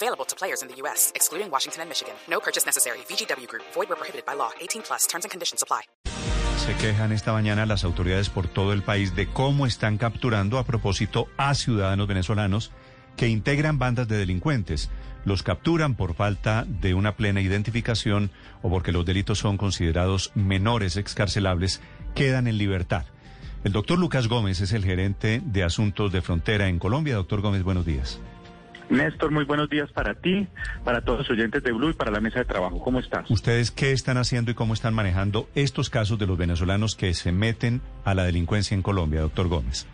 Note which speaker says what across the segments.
Speaker 1: Available to players in the U.S., excluding Washington and Michigan. No purchase necessary. VGW Group. Void prohibited by law. 18 plus. And conditions apply.
Speaker 2: Se quejan esta mañana las autoridades por todo el país de cómo están capturando a propósito a ciudadanos venezolanos que integran bandas de delincuentes. Los capturan por falta de una plena identificación o porque los delitos son considerados menores excarcelables, quedan en libertad. El doctor Lucas Gómez es el gerente de Asuntos de Frontera en Colombia. Doctor Gómez, buenos días.
Speaker 3: Néstor, muy buenos días para ti, para todos los oyentes de Blue y para la mesa de trabajo. ¿Cómo estás?
Speaker 2: ¿Ustedes qué están haciendo y cómo están manejando estos casos de los venezolanos que se meten a la delincuencia en Colombia, doctor Gómez?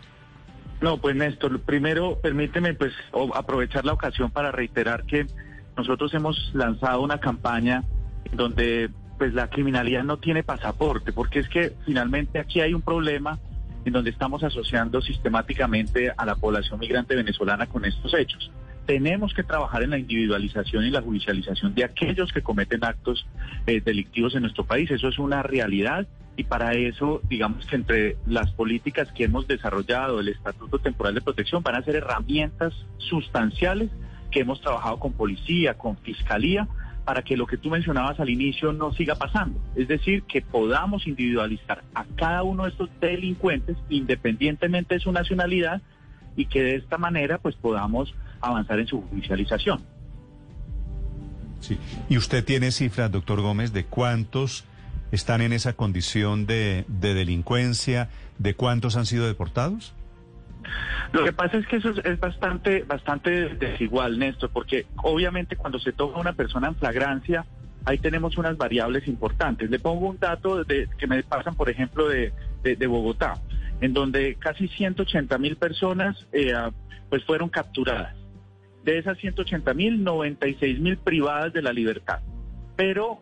Speaker 3: No, pues Néstor, primero permíteme pues aprovechar la ocasión para reiterar que nosotros hemos lanzado una campaña donde pues la criminalidad no tiene pasaporte, porque es que finalmente aquí hay un problema en donde estamos asociando sistemáticamente a la población migrante venezolana con estos hechos. Tenemos que trabajar en la individualización y la judicialización de aquellos que cometen actos eh, delictivos en nuestro país. Eso es una realidad y para eso, digamos que entre las políticas que hemos desarrollado, el Estatuto Temporal de Protección, van a ser herramientas sustanciales que hemos trabajado con policía, con fiscalía, para que lo que tú mencionabas al inicio no siga pasando. Es decir, que podamos individualizar a cada uno de estos delincuentes independientemente de su nacionalidad y que de esta manera pues podamos avanzar en su judicialización.
Speaker 2: Sí. ¿Y usted tiene cifras, doctor Gómez, de cuántos están en esa condición de, de delincuencia, de cuántos han sido deportados?
Speaker 3: Lo que pasa es que eso es bastante, bastante desigual, Néstor, porque obviamente cuando se toma una persona en flagrancia, ahí tenemos unas variables importantes. Le pongo un dato de, que me pasan, por ejemplo, de, Bogotá, en donde casi 180 mil personas eh, pues fueron capturadas. De esas 180 mil, 96 mil privadas de la libertad. Pero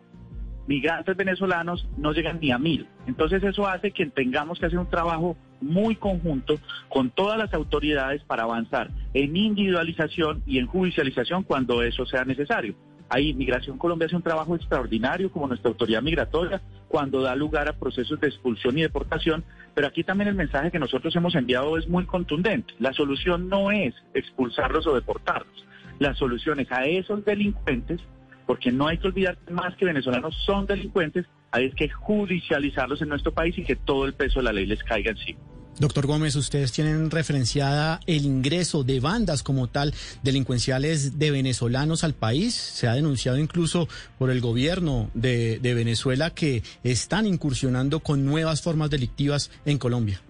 Speaker 3: migrantes venezolanos no llegan ni a mil. Entonces eso hace que tengamos que hacer un trabajo muy conjunto con todas las autoridades para avanzar en individualización y en judicialización cuando eso sea necesario. Ahí Migración Colombia hace un trabajo extraordinario como nuestra autoridad migratoria cuando da lugar a procesos de expulsión y deportación, pero aquí también el mensaje que nosotros hemos enviado es muy contundente. La solución no es expulsarlos o deportarlos. La solución es a esos delincuentes porque no hay que olvidar más que venezolanos son delincuentes, hay que judicializarlos en nuestro país y que todo el peso de la ley les caiga encima.
Speaker 4: Doctor Gómez, ustedes tienen referenciada el ingreso de bandas como tal delincuenciales de venezolanos al país. Se ha denunciado incluso por el gobierno de, Venezuela que están incursionando con nuevas formas delictivas en Colombia.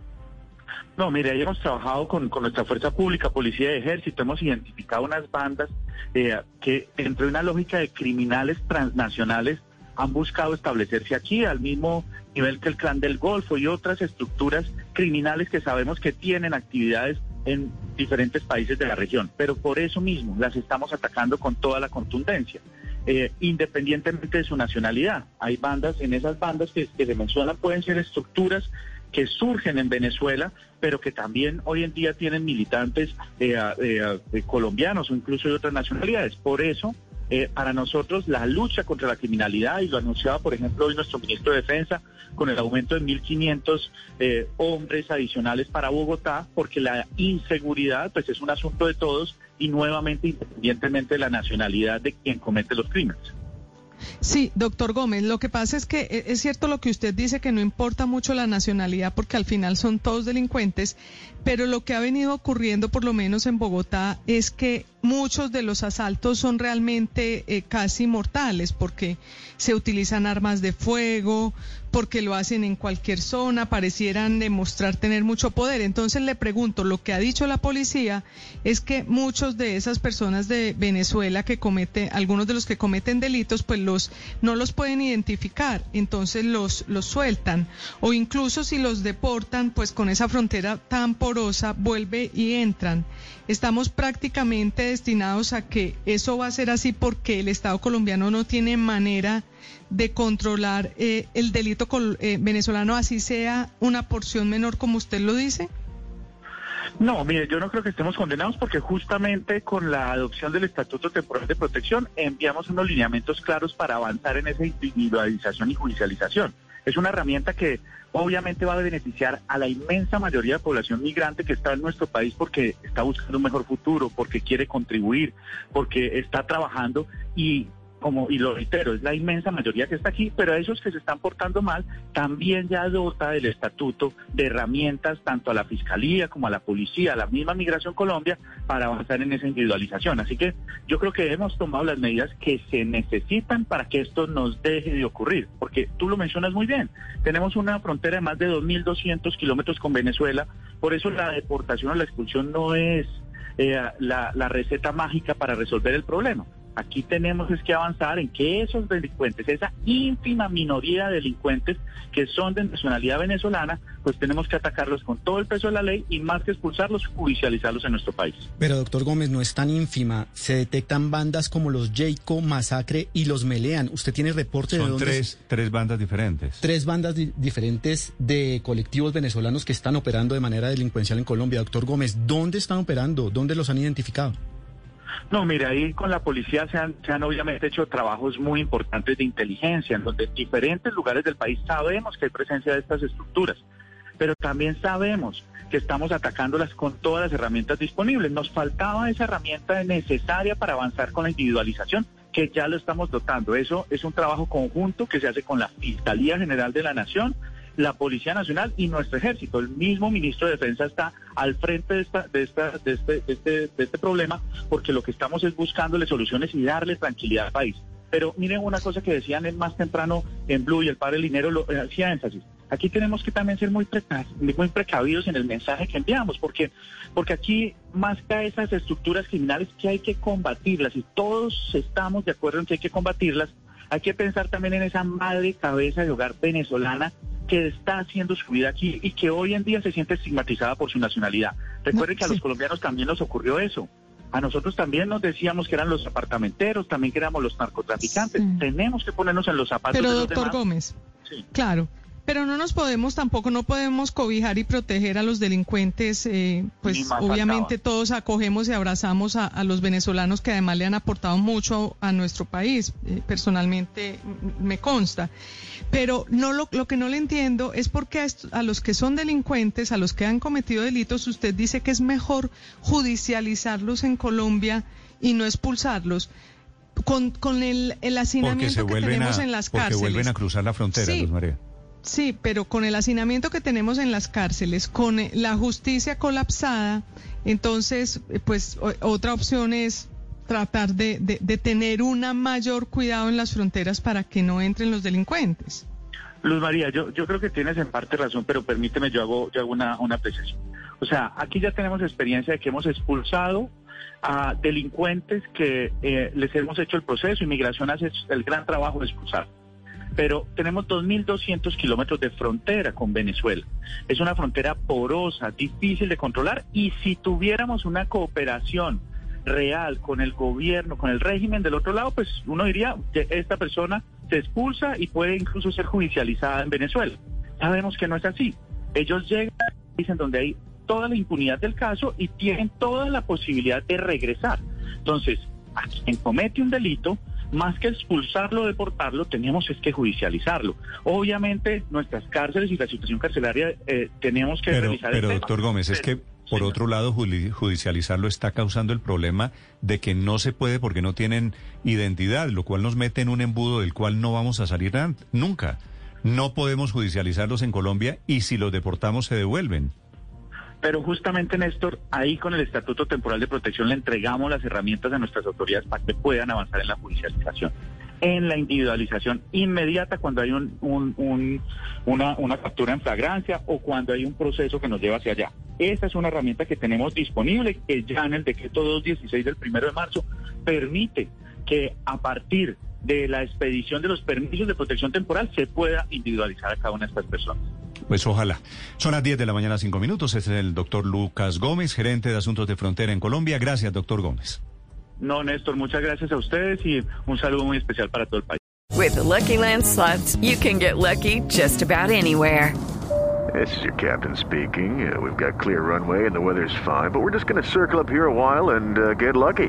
Speaker 3: No, mire, ahí hemos trabajado con, nuestra fuerza pública, policía y ejército, hemos identificado unas bandas eh, que dentro de una lógica de criminales transnacionales han buscado establecerse aquí al mismo nivel que el clan del Golfo y otras estructuras criminales que sabemos que tienen actividades en diferentes países de la región. Pero por eso mismo las estamos atacando con toda la contundencia. Eh, independientemente de su nacionalidad. Hay bandas, en esas bandas que, que se mencionan pueden ser estructuras que surgen en Venezuela, pero que también hoy en día tienen militantes eh, eh, colombianos o incluso de otras nacionalidades. Por eso, eh, para nosotros la lucha contra la criminalidad, y lo anunciaba por ejemplo hoy nuestro ministro de Defensa, con el aumento de 1.500 hombres adicionales para Bogotá, porque la inseguridad pues es un asunto de todos y nuevamente independientemente de la nacionalidad de quien comete los crímenes.
Speaker 5: Sí, doctor Gómez, lo que pasa es que eh, es cierto lo que usted dice, que no importa mucho la nacionalidad porque al final son todos delincuentes, pero lo que ha venido ocurriendo, por lo menos en Bogotá, es que muchos de los asaltos son realmente eh, casi mortales porque se utilizan armas de fuego, porque lo hacen en cualquier zona, parecieran demostrar tener mucho poder. Entonces le pregunto, lo que ha dicho la policía es que muchos de esas personas de Venezuela que cometen, algunos de los que cometen delitos, pues los no los pueden identificar, entonces los los sueltan o incluso si los deportan, pues con esa frontera tan porosa vuelve y entran. Estamos prácticamente predestinados a que eso va a ser así porque el Estado colombiano no tiene manera de controlar eh, el delito eh, venezolano, así sea una porción menor como usted lo dice?
Speaker 3: No, mire, yo no creo que estemos condenados porque justamente con la adopción del Estatuto Temporal de Protección enviamos unos lineamientos claros para avanzar en esa individualización y judicialización. Es una herramienta que obviamente va a beneficiar a la inmensa mayoría de población migrante que está en nuestro país porque está buscando un mejor futuro, porque quiere contribuir, porque está trabajando y como, y lo reitero, es la inmensa mayoría que está aquí, pero a esos que se están portando mal, también ya dota el estatuto de herramientas tanto a la Fiscalía como a la Policía, a la misma Migración Colombia, para avanzar en esa individualización. Así que yo creo que hemos tomado las medidas que se necesitan para que esto nos deje de ocurrir, porque tú lo mencionas muy bien, tenemos una frontera de más de 2.200 kilómetros con Venezuela, por eso la deportación o la expulsión no es eh, la receta mágica para resolver el problema. Aquí tenemos es que avanzar en que esos delincuentes, esa ínfima minoría de delincuentes que son de nacionalidad venezolana, pues tenemos que atacarlos con todo el peso de la ley y más que expulsarlos, judicializarlos en nuestro país.
Speaker 4: Pero doctor Gómez, no es tan ínfima. Se detectan bandas como los Jayco, Masacre y los Melean. ¿Usted tiene reporte
Speaker 2: de
Speaker 4: dónde?
Speaker 2: Tres, tres bandas diferentes.
Speaker 4: Tres bandas diferentes de colectivos venezolanos que están operando de manera delincuencial en Colombia. Doctor Gómez, ¿dónde están operando? ¿Dónde los han identificado?
Speaker 3: No, mire, ahí con la policía se han, se han obviamente hecho trabajos muy importantes de inteligencia, en donde en diferentes lugares del país sabemos que hay presencia de estas estructuras, pero también sabemos que estamos atacándolas con todas las herramientas disponibles. Nos faltaba esa herramienta necesaria para avanzar con la individualización, que ya lo estamos dotando. Eso es un trabajo conjunto que se hace con la Fiscalía General de la Nación, la Policía Nacional y nuestro ejército. El mismo ministro de Defensa está al frente de, esta, de, esta, de, este, de, este, de este problema porque lo que estamos es buscándole soluciones y darle tranquilidad al país. Pero miren una cosa que decían más temprano en Blue y el padre Linero lo eh, hacía énfasis. Aquí tenemos que también ser muy, muy precavidos en el mensaje que enviamos, porque, porque aquí más que esas estructuras criminales que hay que combatirlas y todos estamos de acuerdo en que hay que combatirlas, hay que pensar también en esa madre cabeza de hogar venezolana que está haciendo su vida aquí y que hoy en día se siente estigmatizada por su nacionalidad. Recuerden que a los colombianos también nos ocurrió eso. A nosotros también nos decíamos que eran los apartamenteros, también que éramos los narcotraficantes. Tenemos que ponernos en los zapatos
Speaker 5: Pero,
Speaker 3: de
Speaker 5: los doctor Gómez, claro, pero no nos podemos tampoco, no podemos cobijar y proteger a los delincuentes. Eh, pues obviamente todos acogemos y abrazamos a, los venezolanos que además le han aportado mucho a, nuestro país. Eh, personalmente me consta. Pero no lo, lo, que no le entiendo es por qué a, los que son delincuentes, a los que han cometido delitos, usted dice que es mejor judicializarlos en Colombia y no expulsarlos. Con, con el, el hacinamiento que tenemos en las cárceles.
Speaker 2: Porque vuelven a cruzar la frontera, Luz María.
Speaker 5: Sí, pero con el hacinamiento que tenemos en las cárceles, con eh, la justicia colapsada, entonces, eh, pues otra opción es tratar de, tener un mayor cuidado en las fronteras para que no entren los delincuentes.
Speaker 3: Luz María, yo, creo que tienes en parte razón, pero permíteme, yo hago, yo hago una, una apreciación. O sea, aquí ya tenemos experiencia de que hemos expulsado a delincuentes que eh, les hemos hecho el proceso, inmigración hace el gran trabajo de expulsar pero tenemos 2.200 kilómetros de frontera con Venezuela. Es una frontera porosa, difícil de controlar y si tuviéramos una cooperación real con el gobierno, con el régimen del otro lado, pues uno diría esta persona se expulsa y puede incluso ser judicializada en Venezuela. Sabemos que no es así. Ellos llegan, dicen donde hay toda la impunidad del caso y tienen toda la posibilidad de regresar. Entonces, a quien comete un delito, más que expulsarlo, deportarlo, teníamos es que judicializarlo. Obviamente, nuestras cárceles y la situación carcelaria eh, tenemos que
Speaker 2: pero,
Speaker 3: realizar.
Speaker 2: Pero, doctor Gómez, es que por otro lado, judicializarlo está causando el problema de que no se puede porque no tienen identidad, lo cual nos mete en un embudo del cual no vamos a salir nunca. No podemos judicializarlos en Colombia y si los deportamos se devuelven.
Speaker 3: Pero justamente, Néstor, ahí con el Estatuto Temporal de Protección le entregamos las herramientas a nuestras autoridades para que puedan avanzar en la judicialización, en la individualización inmediata cuando hay una, una captura en flagrancia o cuando hay un proceso que nos lleva hacia allá. Esta es una herramienta que tenemos disponible, que ya en el decreto 216 del primero de marzo permite que a partir de la expedición de los permisos de protección temporal se pueda individualizar a cada una de estas personas.
Speaker 2: Pues ojalá. Son las 10 de la mañana, 5 minutos. Este es el doctor Lucas Gómez, gerente de Asuntos de Frontera en Colombia. Gracias, doctor Gómez.
Speaker 3: No, Néstor, muchas gracias a ustedes y un saludo muy especial para todo el país.
Speaker 6: With the Lucky Land slots, you can get lucky just about anywhere.
Speaker 7: This is your captain speaking. Uh, we've got clear runway and the weather's fine, but we're just going to circle up here a while and uh, get lucky.